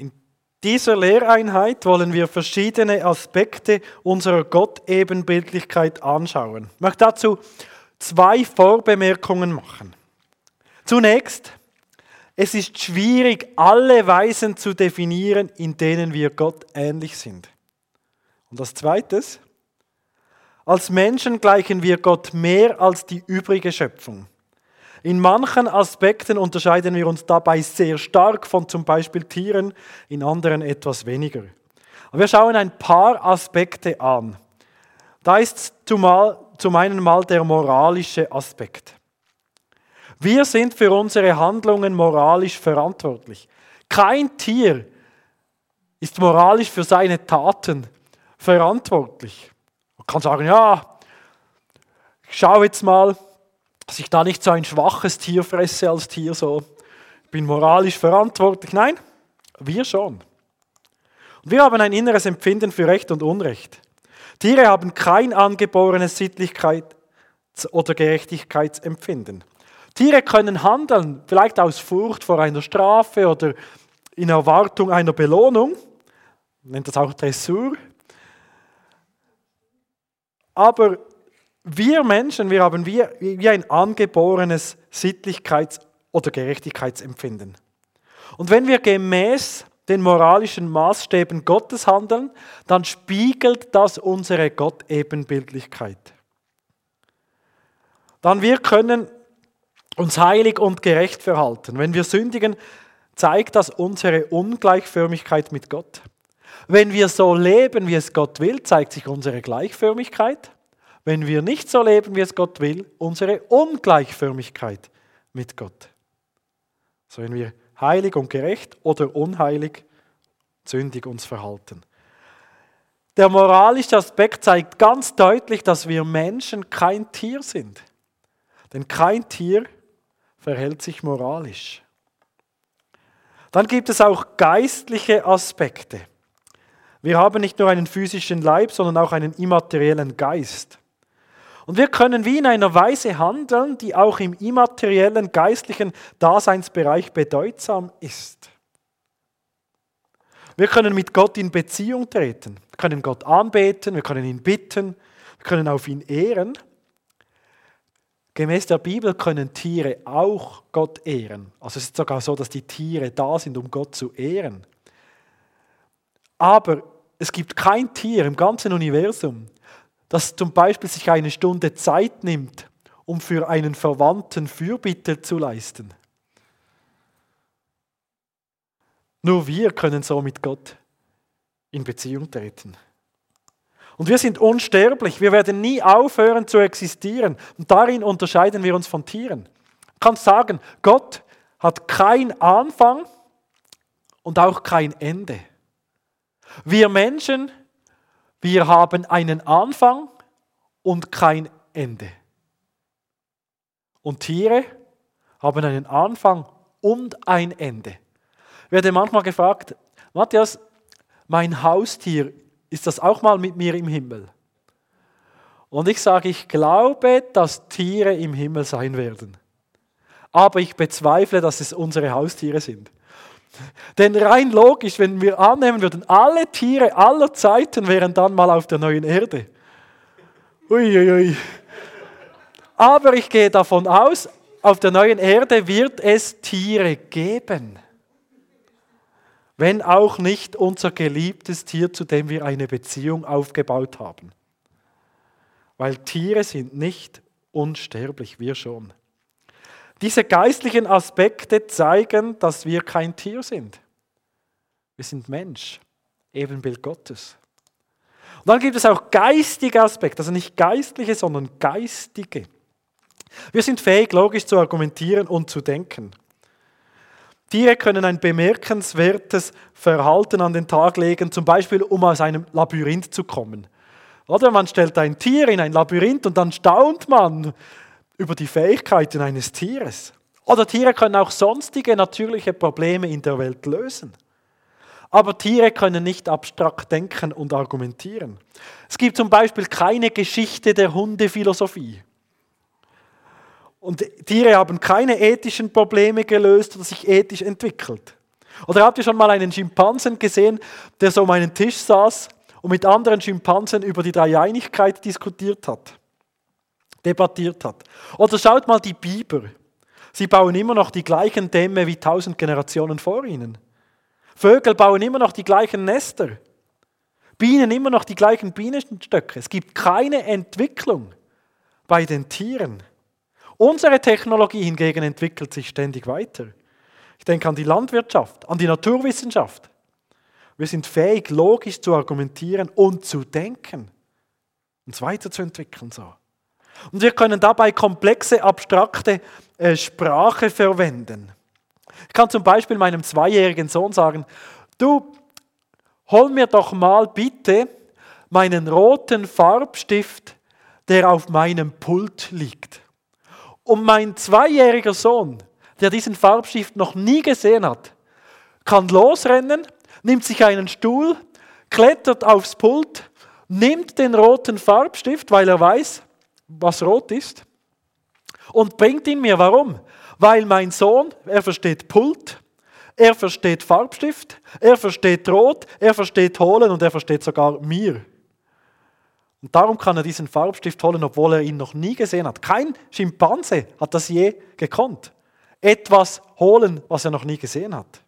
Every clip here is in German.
In dieser Lehreinheit wollen wir verschiedene Aspekte unserer Gott-Ebenbildlichkeit anschauen. Ich möchte dazu zwei Vorbemerkungen machen. Zunächst, es ist schwierig, alle Weisen zu definieren, in denen wir Gott ähnlich sind. Und das Zweite, als Menschen gleichen wir Gott mehr als die übrige Schöpfung. In manchen Aspekten unterscheiden wir uns dabei sehr stark von zum Beispiel Tieren, in anderen etwas weniger. wir schauen ein paar Aspekte an. Da ist zumal, zum einen mal der moralische Aspekt. Wir sind für unsere Handlungen moralisch verantwortlich. Kein Tier ist moralisch für seine Taten verantwortlich. Man kann sagen, ja, ich schaue jetzt mal, dass ich da nicht so ein schwaches Tier fresse als Tier so. Ich bin moralisch verantwortlich. Nein, wir schon. Und wir haben ein inneres Empfinden für Recht und Unrecht. Tiere haben kein angeborenes Sittlichkeits- oder Gerechtigkeitsempfinden. Tiere können handeln, vielleicht aus Furcht vor einer Strafe oder in Erwartung einer Belohnung. Nennt das auch Dressur. Aber wir Menschen, wir haben wie, wie ein angeborenes Sittlichkeits- oder Gerechtigkeitsempfinden. Und wenn wir gemäß den moralischen Maßstäben Gottes handeln, dann spiegelt das unsere Gott-Ebenbildlichkeit. Dann wir können uns heilig und gerecht verhalten. Wenn wir sündigen, zeigt das unsere Ungleichförmigkeit mit Gott. Wenn wir so leben, wie es Gott will, zeigt sich unsere Gleichförmigkeit wenn wir nicht so leben, wie es Gott will, unsere Ungleichförmigkeit mit Gott. So wenn wir heilig und gerecht oder unheilig, sündig uns verhalten. Der moralische Aspekt zeigt ganz deutlich, dass wir Menschen kein Tier sind. Denn kein Tier verhält sich moralisch. Dann gibt es auch geistliche Aspekte. Wir haben nicht nur einen physischen Leib, sondern auch einen immateriellen Geist. Und wir können wie in einer Weise handeln, die auch im immateriellen, geistlichen Daseinsbereich bedeutsam ist. Wir können mit Gott in Beziehung treten. Wir können Gott anbeten, wir können ihn bitten, wir können auf ihn ehren. Gemäß der Bibel können Tiere auch Gott ehren. Also es ist sogar so, dass die Tiere da sind, um Gott zu ehren. Aber es gibt kein Tier im ganzen Universum, das zum Beispiel sich eine Stunde Zeit nimmt, um für einen Verwandten Fürbitte zu leisten. Nur wir können so mit Gott in Beziehung treten. Und wir sind unsterblich, wir werden nie aufhören zu existieren. Und darin unterscheiden wir uns von Tieren. Ich kann sagen, Gott hat kein Anfang und auch kein Ende. Wir Menschen wir haben einen Anfang und kein Ende. Und Tiere haben einen Anfang und ein Ende. Ich werde manchmal gefragt, Matthias, mein Haustier, ist das auch mal mit mir im Himmel? Und ich sage, ich glaube, dass Tiere im Himmel sein werden. Aber ich bezweifle, dass es unsere Haustiere sind. Denn rein logisch, wenn wir annehmen würden, alle Tiere aller Zeiten wären dann mal auf der neuen Erde. Uiuiui. Ui. Aber ich gehe davon aus, auf der neuen Erde wird es Tiere geben. Wenn auch nicht unser geliebtes Tier, zu dem wir eine Beziehung aufgebaut haben. Weil Tiere sind nicht unsterblich, wir schon. Diese geistlichen Aspekte zeigen, dass wir kein Tier sind. Wir sind Mensch, Ebenbild Gottes. Und dann gibt es auch geistige Aspekte, also nicht geistliche, sondern geistige. Wir sind fähig, logisch zu argumentieren und zu denken. Tiere können ein bemerkenswertes Verhalten an den Tag legen, zum Beispiel um aus einem Labyrinth zu kommen. Oder man stellt ein Tier in ein Labyrinth und dann staunt man, über die Fähigkeiten eines Tieres. Oder Tiere können auch sonstige natürliche Probleme in der Welt lösen. Aber Tiere können nicht abstrakt denken und argumentieren. Es gibt zum Beispiel keine Geschichte der Hundephilosophie. Und Tiere haben keine ethischen Probleme gelöst oder sich ethisch entwickelt. Oder habt ihr schon mal einen Schimpansen gesehen, der so um einen Tisch saß und mit anderen Schimpansen über die Dreieinigkeit diskutiert hat, debattiert hat? Oder schaut mal die Biber. Sie bauen immer noch die gleichen Dämme wie tausend Generationen vor ihnen. Vögel bauen immer noch die gleichen Nester. Bienen immer noch die gleichen Bienenstöcke. Es gibt keine Entwicklung bei den Tieren. Unsere Technologie hingegen entwickelt sich ständig weiter. Ich denke an die Landwirtschaft, an die Naturwissenschaft. Wir sind fähig, logisch zu argumentieren und zu denken, uns weiterzuentwickeln. So. Und wir können dabei komplexe, abstrakte äh, Sprache verwenden. Ich kann zum Beispiel meinem zweijährigen Sohn sagen, du, hol mir doch mal bitte meinen roten Farbstift, der auf meinem Pult liegt. Und mein zweijähriger Sohn, der diesen Farbstift noch nie gesehen hat, kann losrennen, nimmt sich einen Stuhl, klettert aufs Pult, nimmt den roten Farbstift, weil er weiß, was rot ist, und bringt ihn mir. Warum? Weil mein Sohn, er versteht Pult, er versteht Farbstift, er versteht Rot, er versteht Holen und er versteht sogar mir. Und darum kann er diesen Farbstift holen, obwohl er ihn noch nie gesehen hat. Kein Schimpanse hat das je gekonnt. Etwas holen, was er noch nie gesehen hat.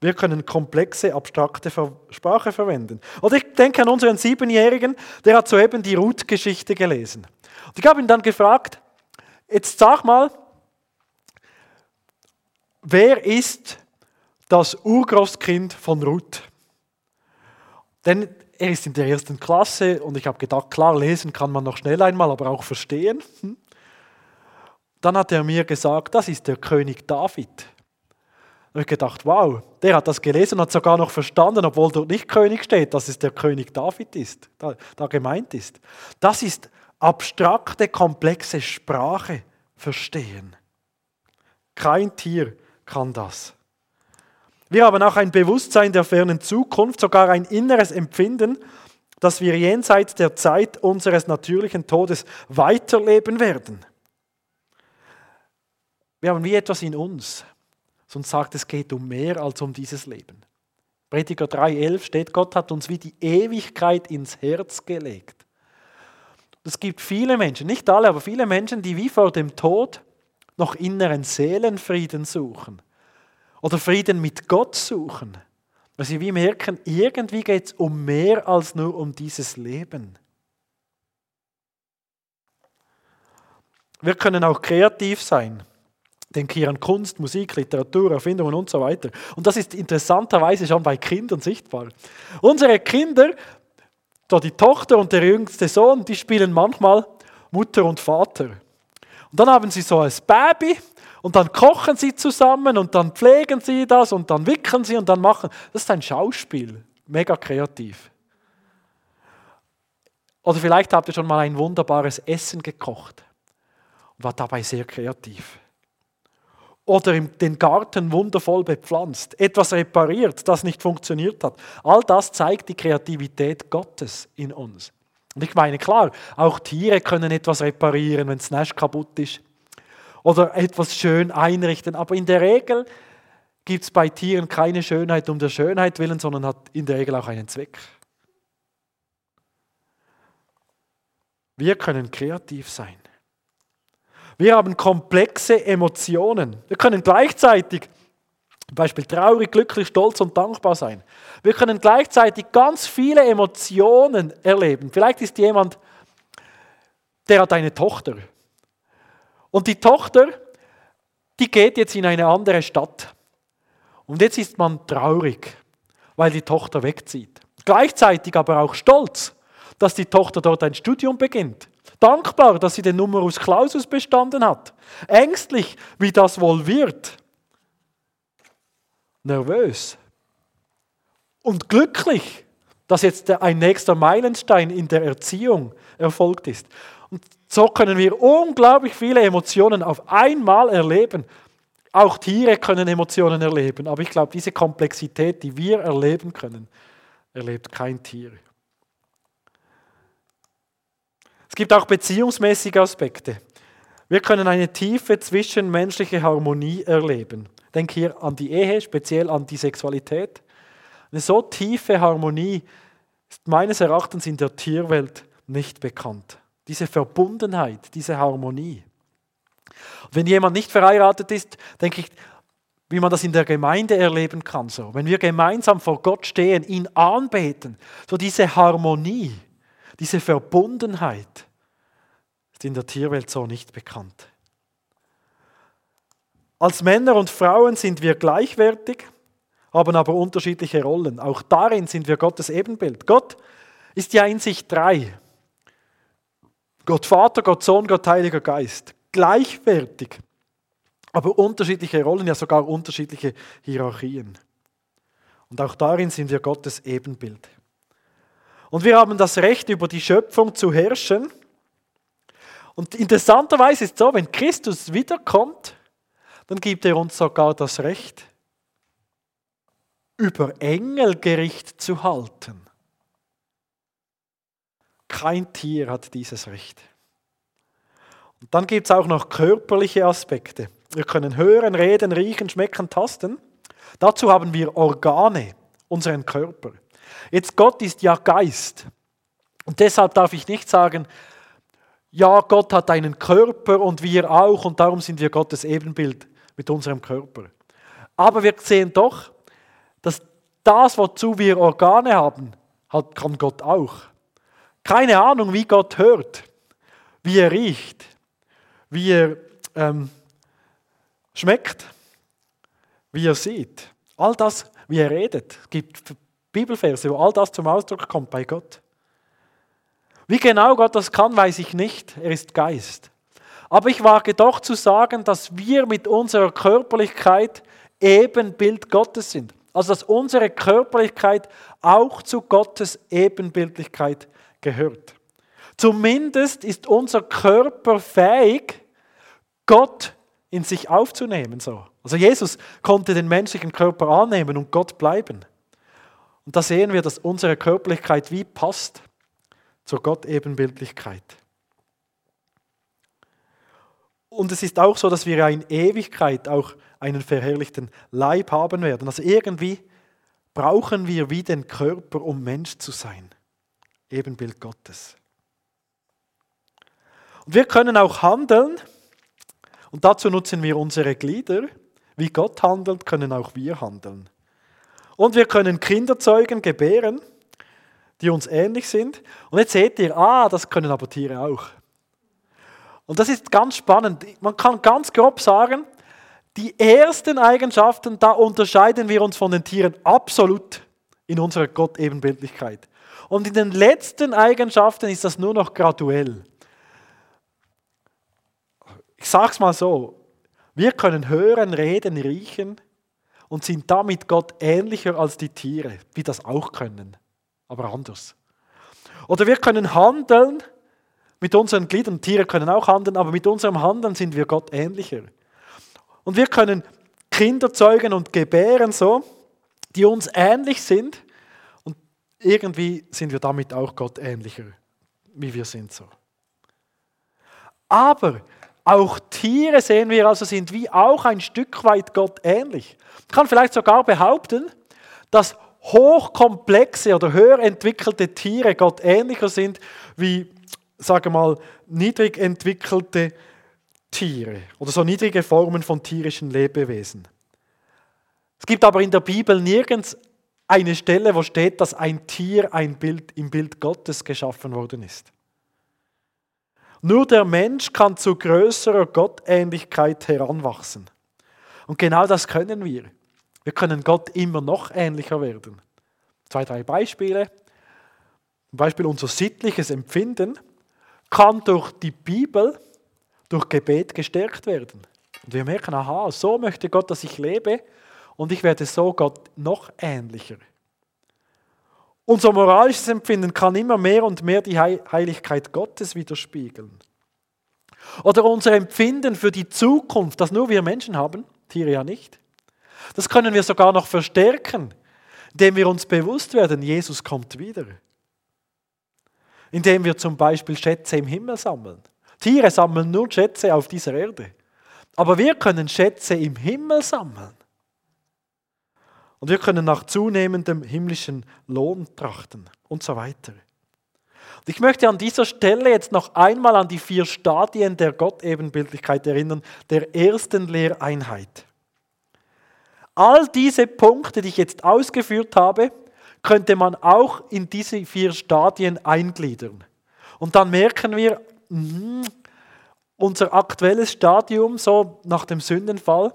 Wir können komplexe, abstrakte Sprache verwenden. Oder ich denke an unseren Siebenjährigen, der hat soeben die Ruth-Geschichte gelesen. Und ich habe ihn dann gefragt, jetzt sag mal, wer ist das Urgroßkind von Ruth? Denn er ist in der ersten Klasse und ich habe gedacht, klar, lesen kann man noch schnell einmal, aber auch verstehen. Hm? Dann hat er mir gesagt, das ist der König David. Habe ich gedacht, wow, der hat das gelesen und hat sogar noch verstanden, obwohl dort nicht König steht, dass es der König David ist, da, da gemeint ist. Das ist abstrakte, komplexe Sprache verstehen. Kein Tier kann das. Wir haben auch ein Bewusstsein der fernen Zukunft, sogar ein inneres Empfinden, dass wir jenseits der Zeit unseres natürlichen Todes weiterleben werden. Wir haben wie etwas in uns, uns sagt, es geht um mehr als um dieses Leben. Prediger 3,11 steht, Gott hat uns wie die Ewigkeit ins Herz gelegt. Es gibt viele Menschen, nicht alle, aber viele Menschen, die wie vor dem Tod noch inneren Seelenfrieden suchen oder Frieden mit Gott suchen. Weil sie wie merken, irgendwie geht es um mehr als nur um dieses Leben. Wir können auch kreativ sein. Denke hier an Kunst, Musik, Literatur, Erfindungen und so weiter. Und das ist interessanterweise schon bei Kindern sichtbar. Unsere Kinder, da die Tochter und der jüngste Sohn, die spielen manchmal Mutter und Vater. Und dann haben sie so ein Baby und dann kochen sie zusammen und dann pflegen sie das und dann wickeln sie und dann machen. Das ist ein Schauspiel. Mega kreativ. Oder vielleicht habt ihr schon mal ein wunderbares Essen gekocht und war dabei sehr kreativ. Oder den Garten wundervoll bepflanzt, etwas repariert, das nicht funktioniert hat. All das zeigt die Kreativität Gottes in uns. Und ich meine, klar, auch Tiere können etwas reparieren, wenn das kaputt ist oder etwas schön einrichten. Aber in der Regel gibt es bei Tieren keine Schönheit um der Schönheit willen, sondern hat in der Regel auch einen Zweck. Wir können kreativ sein. Wir haben komplexe Emotionen. Wir können gleichzeitig zum Beispiel traurig, glücklich, stolz und dankbar sein. Wir können gleichzeitig ganz viele Emotionen erleben. Vielleicht ist jemand, der hat eine Tochter und die Tochter, die geht jetzt in eine andere Stadt. Und jetzt ist man traurig, weil die Tochter wegzieht. Gleichzeitig aber auch stolz, dass die Tochter dort ein Studium beginnt. Dankbar, dass sie den Numerus Clausus bestanden hat. Ängstlich, wie das wohl wird. Nervös. Und glücklich, dass jetzt ein nächster Meilenstein in der Erziehung erfolgt ist. Und so können wir unglaublich viele Emotionen auf einmal erleben. Auch Tiere können Emotionen erleben, aber ich glaube, diese Komplexität, die wir erleben können, erlebt kein Tier. Es gibt auch beziehungsmäßige Aspekte. Wir können eine tiefe zwischenmenschliche Harmonie erleben. denke hier an die Ehe, speziell an die Sexualität. Eine so tiefe Harmonie ist meines Erachtens in der Tierwelt nicht bekannt. Diese Verbundenheit, diese Harmonie. wenn jemand nicht verheiratet ist, denke ich, wie man das in der Gemeinde erleben kann. So. Wenn wir gemeinsam vor Gott stehen, ihn anbeten, so diese Harmonie, diese Verbundenheit ist in der Tierwelt so nicht bekannt. Als Männer und Frauen sind wir gleichwertig, haben aber unterschiedliche Rollen. Auch darin sind wir Gottes Ebenbild. Gott ist ja in sich drei. Gott Vater, Gott Sohn, Gott Heiliger Geist. Gleichwertig aber unterschiedliche Rollen, ja sogar unterschiedliche Hierarchien. Und auch darin sind wir Gottes Ebenbild. Und wir haben das Recht, über die Schöpfung zu herrschen. Und interessanterweise ist es so, wenn Christus wiederkommt, dann gibt er uns sogar das Recht, über Engel Gericht zu halten. Kein Tier hat dieses Recht. Und dann gibt es auch noch körperliche Aspekte. Wir können hören, reden, riechen, schmecken, tasten. Dazu haben wir Organe, unseren Körper. Jetzt Gott ist ja Geist. Und deshalb darf ich nicht sagen, ja, Gott hat einen Körper und wir auch und darum sind wir Gottes Ebenbild mit unserem Körper. Aber wir sehen doch, dass das, wozu wir Organe haben, hat, kann Gott auch. Keine Ahnung, wie Gott hört, wie er riecht, wie er ähm, schmeckt, wie er sieht. All das, wie er redet. Es gibt Bibelverse, wo all das zum Ausdruck kommt bei Gott. Wie genau Gott das kann, weiß ich nicht. Er ist Geist. Aber ich wage doch zu sagen, dass wir mit unserer Körperlichkeit Ebenbild Gottes sind. Also dass unsere Körperlichkeit auch zu Gottes Ebenbildlichkeit gehört. Zumindest ist unser Körper fähig, Gott in sich aufzunehmen. So. Also Jesus konnte den menschlichen Körper annehmen und Gott bleiben. Und da sehen wir, dass unsere Körperlichkeit wie passt zur Gott-Ebenbildlichkeit. Und es ist auch so, dass wir in Ewigkeit auch einen verherrlichten Leib haben werden. Also irgendwie brauchen wir wie den Körper, um Mensch zu sein. Ebenbild Gottes. Und wir können auch handeln, und dazu nutzen wir unsere Glieder. Wie Gott handelt, können auch wir handeln. Und wir können Kinder zeugen, gebären, die uns ähnlich sind. Und jetzt seht ihr, ah, das können aber Tiere auch. Und das ist ganz spannend. Man kann ganz grob sagen, die ersten Eigenschaften, da unterscheiden wir uns von den Tieren absolut in unserer Gott-Ebenbildlichkeit. Und in den letzten Eigenschaften ist das nur noch graduell. Ich sage es mal so, wir können hören, reden, riechen und sind damit Gott ähnlicher als die Tiere, die das auch können, aber anders. Oder wir können handeln mit unseren Gliedern. Tiere können auch handeln, aber mit unserem Handeln sind wir Gott ähnlicher. Und wir können Kinder zeugen und gebären so, die uns ähnlich sind und irgendwie sind wir damit auch Gott ähnlicher, wie wir sind so. Aber auch Tiere, sehen wir also, sind wie auch ein Stück weit Gott ähnlich. Ich kann vielleicht sogar behaupten, dass hochkomplexe oder höher entwickelte Tiere Gott ähnlicher sind wie, sage mal, niedrig entwickelte Tiere oder so niedrige Formen von tierischen Lebewesen. Es gibt aber in der Bibel nirgends eine Stelle, wo steht, dass ein Tier ein Bild im Bild Gottes geschaffen worden ist. Nur der Mensch kann zu größerer Gottähnlichkeit heranwachsen. Und genau das können wir. Wir können Gott immer noch ähnlicher werden. Zwei, drei Beispiele. Zum Beispiel unser sittliches Empfinden kann durch die Bibel, durch Gebet gestärkt werden. Und wir merken, aha, so möchte Gott, dass ich lebe und ich werde so Gott noch ähnlicher. Unser moralisches Empfinden kann immer mehr und mehr die Heiligkeit Gottes widerspiegeln. Oder unser Empfinden für die Zukunft, das nur wir Menschen haben, Tiere ja nicht. Das können wir sogar noch verstärken, indem wir uns bewusst werden, Jesus kommt wieder. Indem wir zum Beispiel Schätze im Himmel sammeln. Tiere sammeln nur Schätze auf dieser Erde. Aber wir können Schätze im Himmel sammeln. Und wir können nach zunehmendem himmlischen Lohn trachten und so weiter. Und ich möchte an dieser Stelle jetzt noch einmal an die vier Stadien der Gottebenbildlichkeit erinnern, der ersten Lehreinheit. All diese Punkte, die ich jetzt ausgeführt habe, könnte man auch in diese vier Stadien eingliedern. Und dann merken wir, mh, unser aktuelles Stadium, so nach dem Sündenfall,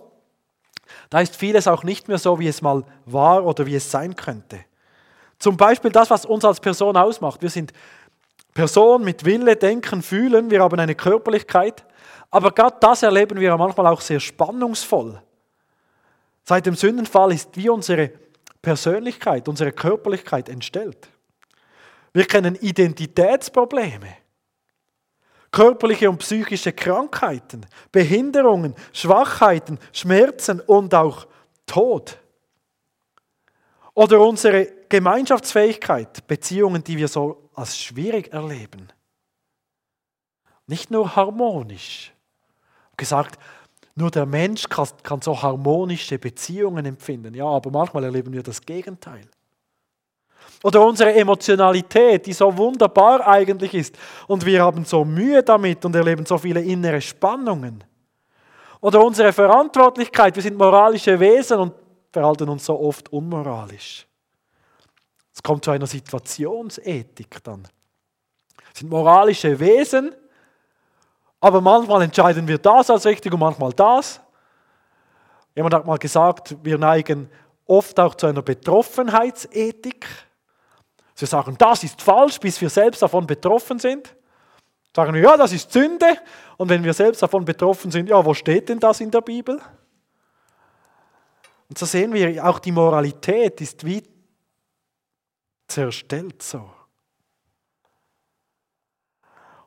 da ist vieles auch nicht mehr so, wie es mal war oder wie es sein könnte. Zum Beispiel das, was uns als Person ausmacht. Wir sind Person mit Wille, Denken, Fühlen, wir haben eine Körperlichkeit, aber gerade das erleben wir manchmal auch sehr spannungsvoll. Seit dem Sündenfall ist wie unsere Persönlichkeit, unsere Körperlichkeit entstellt. Wir kennen Identitätsprobleme, körperliche und psychische Krankheiten, Behinderungen, Schwachheiten, Schmerzen und auch Tod. Oder unsere Gemeinschaftsfähigkeit, Beziehungen, die wir so als schwierig erleben. Nicht nur harmonisch. Gesagt, nur der Mensch kann, so harmonische Beziehungen empfinden. Ja, aber manchmal erleben wir das Gegenteil. Oder unsere Emotionalität, die so wunderbar eigentlich ist. Und wir haben so Mühe damit und erleben so viele innere Spannungen. Oder unsere Verantwortlichkeit, wir sind moralische Wesen und verhalten uns so oft unmoralisch. Es kommt zu einer Situationsethik dann. Wir sind moralische Wesen, aber manchmal entscheiden wir das als richtig und manchmal das. Jemand hat mal gesagt, wir neigen oft auch zu einer Betroffenheitsethik. Wir sagen, das ist falsch, bis wir selbst davon betroffen sind. Sagen wir, ja, das ist Sünde. Und wenn wir selbst davon betroffen sind, ja, wo steht denn das in der Bibel? Und so sehen wir, auch die Moralität ist wie zerstellt so.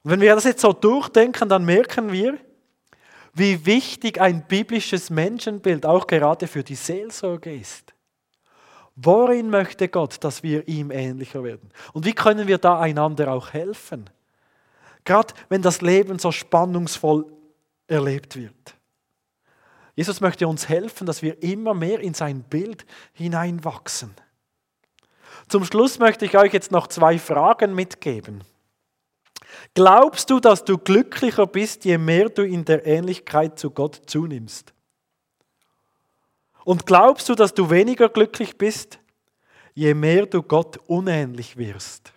Und wenn wir das jetzt so durchdenken, dann merken wir, wie wichtig ein biblisches Menschenbild auch gerade für die Seelsorge ist. Worin möchte Gott, dass wir ihm ähnlicher werden? Und wie können wir da einander auch helfen? Gerade wenn das Leben so spannungsvoll erlebt wird. Jesus möchte uns helfen, dass wir immer mehr in sein Bild hineinwachsen. Zum Schluss möchte ich euch jetzt noch zwei Fragen mitgeben. Glaubst du, dass du glücklicher bist, je mehr du in der Ähnlichkeit zu Gott zunimmst? Und glaubst du, dass du weniger glücklich bist, je mehr du Gott unähnlich wirst?